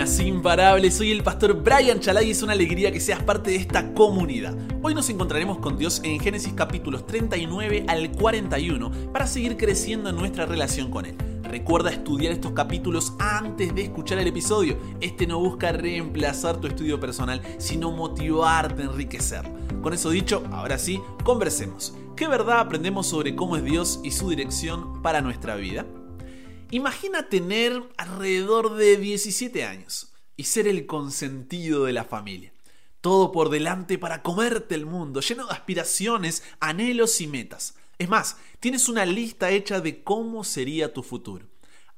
imparables. Soy el pastor Brian Chalai y es una alegría que seas parte de esta comunidad. Hoy nos encontraremos con Dios en Génesis capítulos 39 al 41 para seguir creciendo en nuestra relación con Él. Recuerda estudiar estos capítulos antes de escuchar el episodio. Este no busca reemplazar tu estudio personal, sino motivarte, enriquecer. Con eso dicho, ahora sí, conversemos. ¿Qué verdad aprendemos sobre cómo es Dios y su dirección para nuestra vida? Imagina tener alrededor de 17 años y ser el consentido de la familia. Todo por delante para comerte el mundo, lleno de aspiraciones, anhelos y metas. Es más, tienes una lista hecha de cómo sería tu futuro.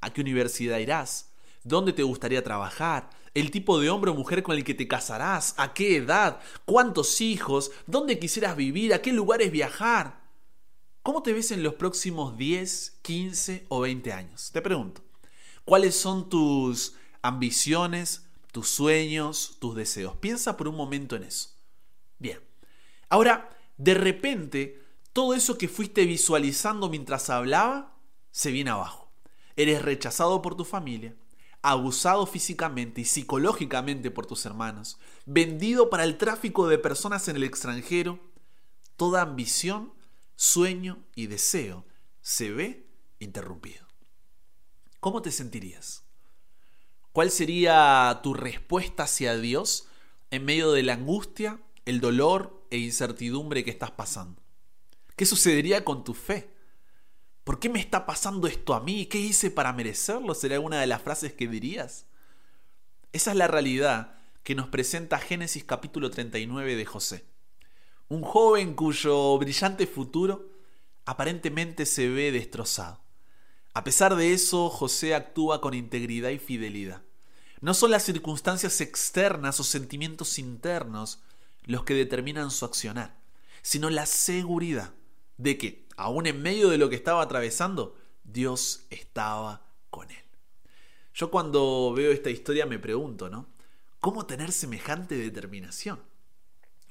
¿A qué universidad irás? ¿Dónde te gustaría trabajar? ¿El tipo de hombre o mujer con el que te casarás? ¿A qué edad? ¿Cuántos hijos? ¿Dónde quisieras vivir? ¿A qué lugares viajar? ¿Cómo te ves en los próximos 10, 15 o 20 años? Te pregunto. ¿Cuáles son tus ambiciones, tus sueños, tus deseos? Piensa por un momento en eso. Bien. Ahora, de repente, todo eso que fuiste visualizando mientras hablaba se viene abajo. Eres rechazado por tu familia, abusado físicamente y psicológicamente por tus hermanos, vendido para el tráfico de personas en el extranjero. Toda ambición sueño y deseo se ve interrumpido. ¿Cómo te sentirías? ¿Cuál sería tu respuesta hacia Dios en medio de la angustia, el dolor e incertidumbre que estás pasando? ¿Qué sucedería con tu fe? ¿Por qué me está pasando esto a mí? ¿Qué hice para merecerlo? ¿Sería una de las frases que dirías? Esa es la realidad que nos presenta Génesis capítulo 39 de José un joven cuyo brillante futuro aparentemente se ve destrozado. A pesar de eso, José actúa con integridad y fidelidad. No son las circunstancias externas o sentimientos internos los que determinan su accionar, sino la seguridad de que, aun en medio de lo que estaba atravesando, Dios estaba con él. Yo cuando veo esta historia me pregunto, ¿no? ¿Cómo tener semejante determinación?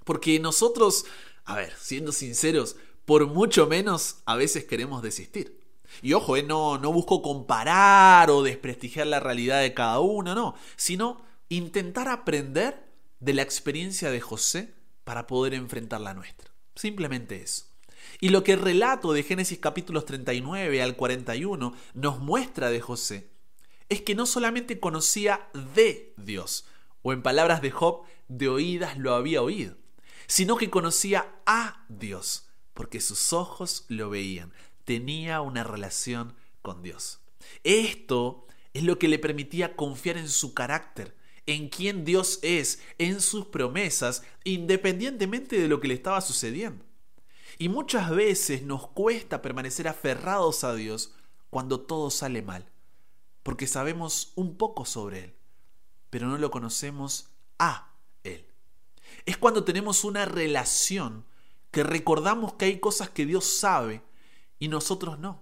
Porque nosotros, a ver, siendo sinceros, por mucho menos a veces queremos desistir. Y ojo, eh, no, no busco comparar o desprestigiar la realidad de cada uno, no, sino intentar aprender de la experiencia de José para poder enfrentar la nuestra. Simplemente eso. Y lo que el relato de Génesis capítulos 39 al 41 nos muestra de José es que no solamente conocía de Dios, o en palabras de Job, de oídas lo había oído, sino que conocía a Dios, porque sus ojos lo veían, tenía una relación con Dios. Esto es lo que le permitía confiar en su carácter, en quién Dios es, en sus promesas, independientemente de lo que le estaba sucediendo. Y muchas veces nos cuesta permanecer aferrados a Dios cuando todo sale mal, porque sabemos un poco sobre Él, pero no lo conocemos a es cuando tenemos una relación que recordamos que hay cosas que Dios sabe y nosotros no.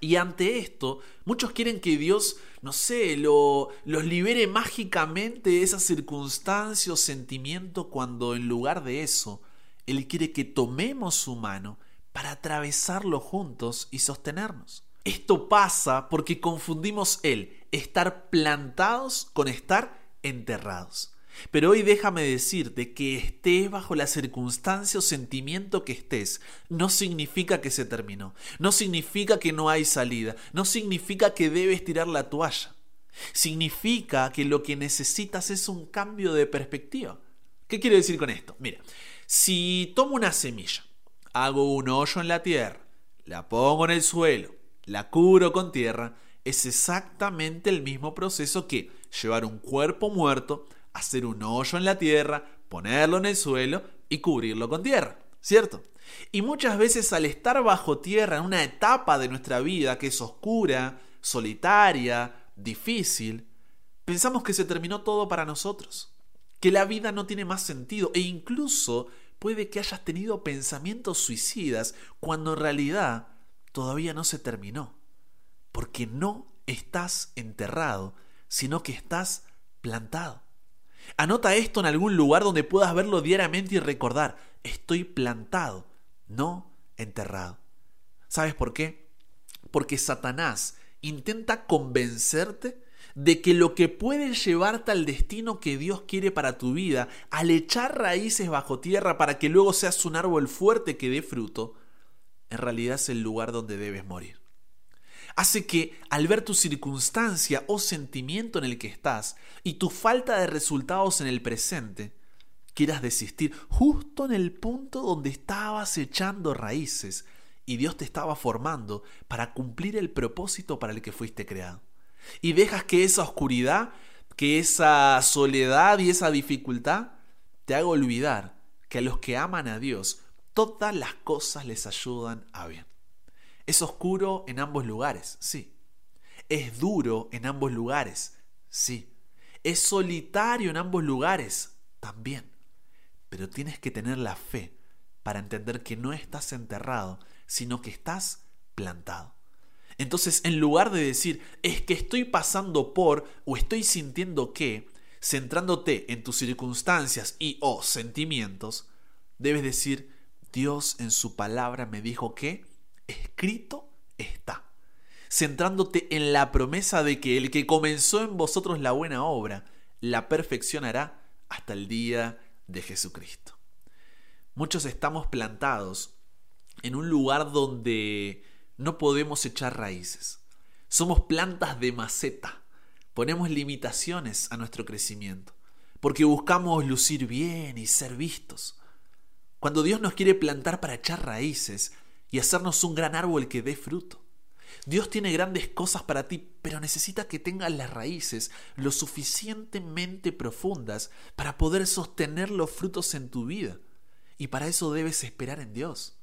Y ante esto, muchos quieren que Dios, no sé, lo, los libere mágicamente de esa circunstancia o sentimiento cuando en lugar de eso, Él quiere que tomemos su mano para atravesarlo juntos y sostenernos. Esto pasa porque confundimos el estar plantados con estar enterrados. Pero hoy déjame decirte que estés bajo la circunstancia o sentimiento que estés, no significa que se terminó, no significa que no hay salida, no significa que debes tirar la toalla. Significa que lo que necesitas es un cambio de perspectiva. ¿Qué quiero decir con esto? Mira, si tomo una semilla, hago un hoyo en la tierra, la pongo en el suelo, la cubro con tierra, es exactamente el mismo proceso que llevar un cuerpo muerto, hacer un hoyo en la tierra, ponerlo en el suelo y cubrirlo con tierra, ¿cierto? Y muchas veces al estar bajo tierra en una etapa de nuestra vida que es oscura, solitaria, difícil, pensamos que se terminó todo para nosotros, que la vida no tiene más sentido e incluso puede que hayas tenido pensamientos suicidas cuando en realidad todavía no se terminó, porque no estás enterrado, sino que estás plantado. Anota esto en algún lugar donde puedas verlo diariamente y recordar, estoy plantado, no enterrado. ¿Sabes por qué? Porque Satanás intenta convencerte de que lo que puede llevarte al destino que Dios quiere para tu vida, al echar raíces bajo tierra para que luego seas un árbol fuerte que dé fruto, en realidad es el lugar donde debes morir. Hace que al ver tu circunstancia o sentimiento en el que estás y tu falta de resultados en el presente, quieras desistir justo en el punto donde estabas echando raíces y Dios te estaba formando para cumplir el propósito para el que fuiste creado y dejas que esa oscuridad, que esa soledad y esa dificultad te haga olvidar que a los que aman a Dios, todas las cosas les ayudan a bien. Es oscuro en ambos lugares, sí. Es duro en ambos lugares, sí. Es solitario en ambos lugares, también. Pero tienes que tener la fe para entender que no estás enterrado, sino que estás plantado. Entonces, en lugar de decir, es que estoy pasando por o estoy sintiendo que, centrándote en tus circunstancias y o sentimientos, debes decir, Dios en su palabra me dijo que escrito está. Centrándote en la promesa de que el que comenzó en vosotros la buena obra, la perfeccionará hasta el día de Jesucristo. Muchos estamos plantados en un lugar donde no podemos echar raíces. Somos plantas de maceta. Ponemos limitaciones a nuestro crecimiento, porque buscamos lucir bien y ser vistos. Cuando Dios nos quiere plantar para echar raíces y hacernos un gran árbol que dé fruto. Dios tiene grandes cosas para ti, pero necesita que tengas las raíces lo suficientemente profundas para poder sostener los frutos en tu vida. Y para eso debes esperar en Dios.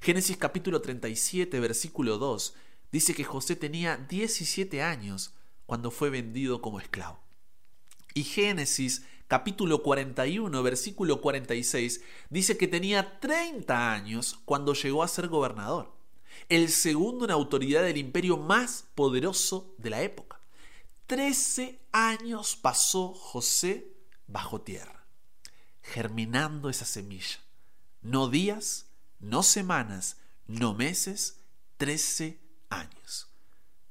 Génesis capítulo 37, versículo 2, dice que José tenía 17 años cuando fue vendido como esclavo. Y Génesis capítulo 41, versículo 46, dice que tenía 30 años cuando llegó a ser gobernador, el segundo en autoridad del imperio más poderoso de la época. Trece años pasó José bajo tierra, germinando esa semilla. No días, no semanas, no meses, trece años.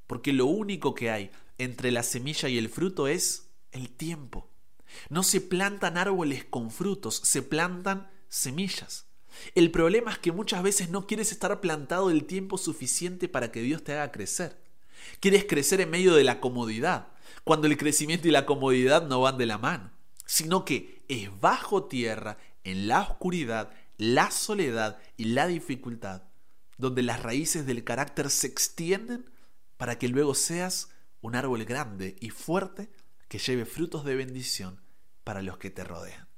Porque lo único que hay entre la semilla y el fruto es el tiempo. No se plantan árboles con frutos, se plantan semillas. El problema es que muchas veces no quieres estar plantado el tiempo suficiente para que Dios te haga crecer. Quieres crecer en medio de la comodidad, cuando el crecimiento y la comodidad no van de la mano, sino que es bajo tierra, en la oscuridad, la soledad y la dificultad, donde las raíces del carácter se extienden para que luego seas un árbol grande y fuerte que lleve frutos de bendición para los que te rodean.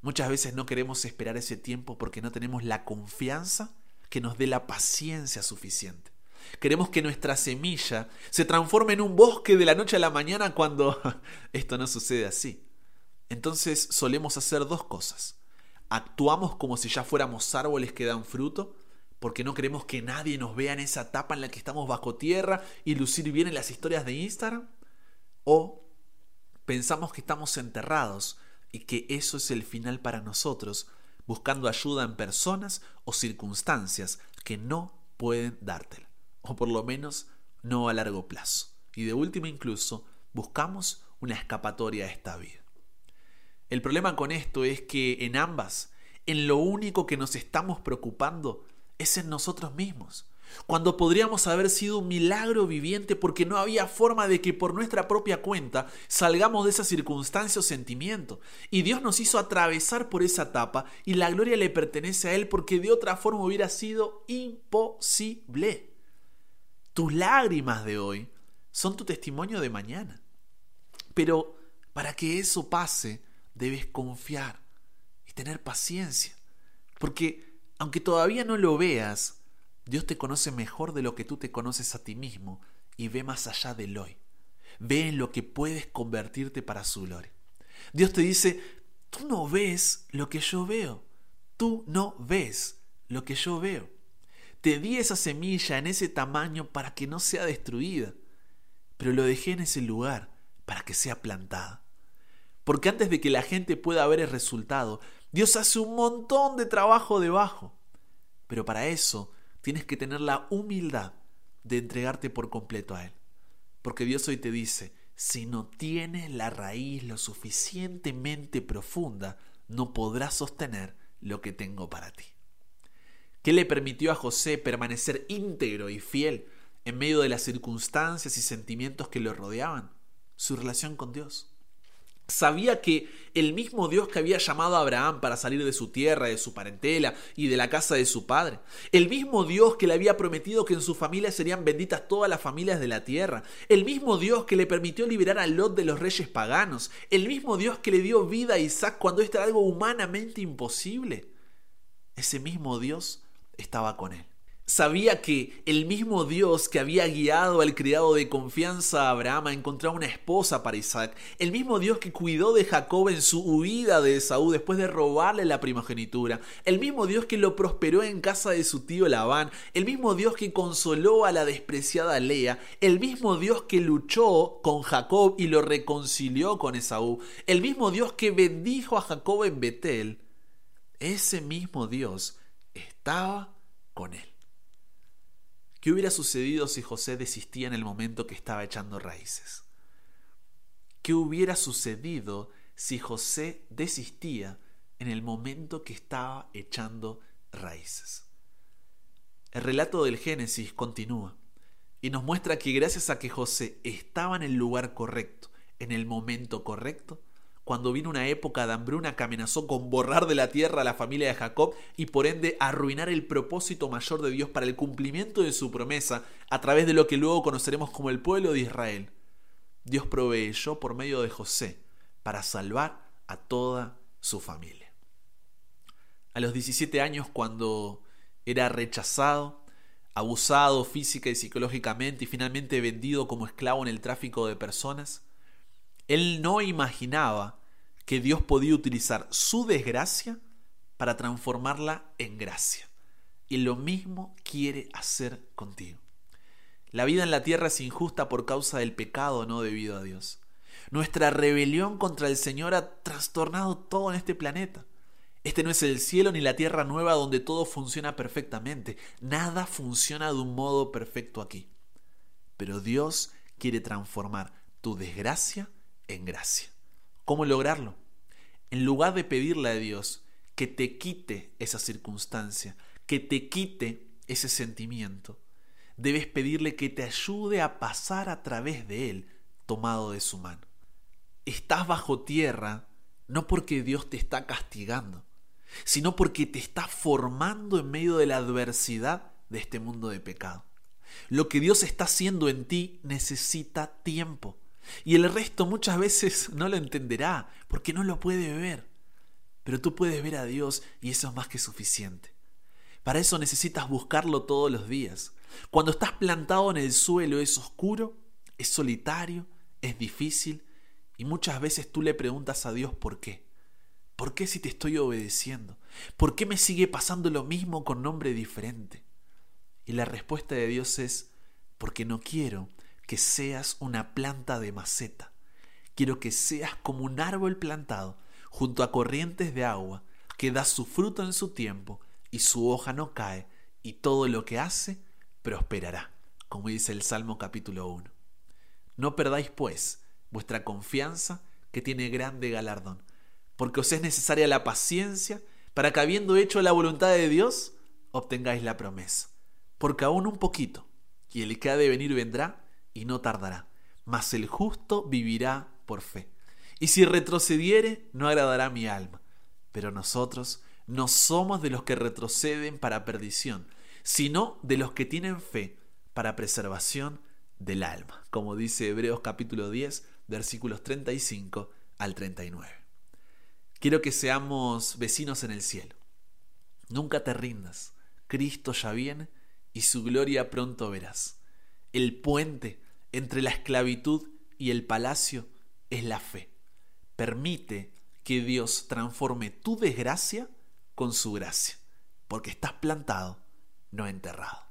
Muchas veces no queremos esperar ese tiempo porque no tenemos la confianza que nos dé la paciencia suficiente. Queremos que nuestra semilla se transforme en un bosque de la noche a la mañana cuando esto no sucede así. Entonces solemos hacer dos cosas actuamos como si ya fuéramos árboles que dan fruto, porque no queremos que nadie nos vea en esa etapa en la que estamos bajo tierra y lucir bien en las historias de Instagram, o pensamos que estamos enterrados y que eso es el final para nosotros, buscando ayuda en personas o circunstancias que no pueden dártela, o por lo menos no a largo plazo. Y de última incluso buscamos una escapatoria a esta vida. El problema con esto es que en ambas, en lo único que nos estamos preocupando es en nosotros mismos. Cuando podríamos haber sido un milagro viviente porque no había forma de que por nuestra propia cuenta salgamos de esa circunstancia o sentimiento. Y Dios nos hizo atravesar por esa etapa y la gloria le pertenece a Él porque de otra forma hubiera sido imposible. Tus lágrimas de hoy son tu testimonio de mañana. Pero para que eso pase, debes confiar y tener paciencia. Porque aunque todavía no lo veas, Dios te conoce mejor de lo que tú te conoces a ti mismo y ve más allá del hoy. Ve en lo que puedes convertirte para su gloria. Dios te dice, tú no ves lo que yo veo. Tú no ves lo que yo veo. Te di esa semilla en ese tamaño para que no sea destruida, pero lo dejé en ese lugar para que sea plantada. Porque antes de que la gente pueda ver el resultado, Dios hace un montón de trabajo debajo. Pero para eso tienes que tener la humildad de entregarte por completo a Él. Porque Dios hoy te dice, si no tienes la raíz lo suficientemente profunda, no podrás sostener lo que tengo para ti. ¿Qué le permitió a José permanecer íntegro y fiel en medio de las circunstancias y sentimientos que lo rodeaban? Su relación con Dios. Sabía que el mismo Dios que había llamado a Abraham para salir de su tierra, de su parentela y de la casa de su padre, el mismo Dios que le había prometido que en su familia serían benditas todas las familias de la tierra, el mismo Dios que le permitió liberar a Lot de los reyes paganos, el mismo Dios que le dio vida a Isaac cuando esto era algo humanamente imposible, ese mismo Dios estaba con él sabía que el mismo Dios que había guiado al criado de confianza a Abraham a encontrar una esposa para Isaac, el mismo Dios que cuidó de Jacob en su huida de Esaú después de robarle la primogenitura, el mismo Dios que lo prosperó en casa de su tío Labán, el mismo Dios que consoló a la despreciada Lea, el mismo Dios que luchó con Jacob y lo reconcilió con Esaú, el mismo Dios que bendijo a Jacob en Betel, ese mismo Dios estaba con él. ¿Qué hubiera sucedido si José desistía en el momento que estaba echando raíces? ¿Qué hubiera sucedido si José desistía en el momento que estaba echando raíces? El relato del Génesis continúa y nos muestra que gracias a que José estaba en el lugar correcto, en el momento correcto, cuando vino una época de hambruna que amenazó con borrar de la tierra a la familia de Jacob y por ende arruinar el propósito mayor de Dios para el cumplimiento de su promesa a través de lo que luego conoceremos como el pueblo de Israel. Dios proveyó por medio de José para salvar a toda su familia. A los 17 años, cuando era rechazado, abusado física y psicológicamente y finalmente vendido como esclavo en el tráfico de personas, él no imaginaba que Dios podía utilizar su desgracia para transformarla en gracia. Y lo mismo quiere hacer contigo. La vida en la tierra es injusta por causa del pecado, no debido a Dios. Nuestra rebelión contra el Señor ha trastornado todo en este planeta. Este no es el cielo ni la tierra nueva donde todo funciona perfectamente. Nada funciona de un modo perfecto aquí. Pero Dios quiere transformar tu desgracia en gracia. ¿Cómo lograrlo? En lugar de pedirle a Dios que te quite esa circunstancia, que te quite ese sentimiento, debes pedirle que te ayude a pasar a través de él, tomado de su mano. Estás bajo tierra no porque Dios te está castigando, sino porque te está formando en medio de la adversidad de este mundo de pecado. Lo que Dios está haciendo en ti necesita tiempo. Y el resto muchas veces no lo entenderá porque no lo puede ver. Pero tú puedes ver a Dios y eso es más que suficiente. Para eso necesitas buscarlo todos los días. Cuando estás plantado en el suelo es oscuro, es solitario, es difícil y muchas veces tú le preguntas a Dios por qué. ¿Por qué si te estoy obedeciendo? ¿Por qué me sigue pasando lo mismo con nombre diferente? Y la respuesta de Dios es porque no quiero que seas una planta de maceta. Quiero que seas como un árbol plantado junto a corrientes de agua, que da su fruto en su tiempo y su hoja no cae, y todo lo que hace prosperará, como dice el Salmo capítulo 1. No perdáis, pues, vuestra confianza, que tiene grande galardón, porque os es necesaria la paciencia para que habiendo hecho la voluntad de Dios, obtengáis la promesa. Porque aún un poquito, y el que ha de venir vendrá, y no tardará, mas el justo vivirá por fe. Y si retrocediere, no agradará mi alma. Pero nosotros no somos de los que retroceden para perdición, sino de los que tienen fe para preservación del alma, como dice Hebreos capítulo 10, versículos 35 al 39. Quiero que seamos vecinos en el cielo. Nunca te rindas. Cristo ya viene y su gloria pronto verás. El puente entre la esclavitud y el palacio es la fe. Permite que Dios transforme tu desgracia con su gracia, porque estás plantado, no enterrado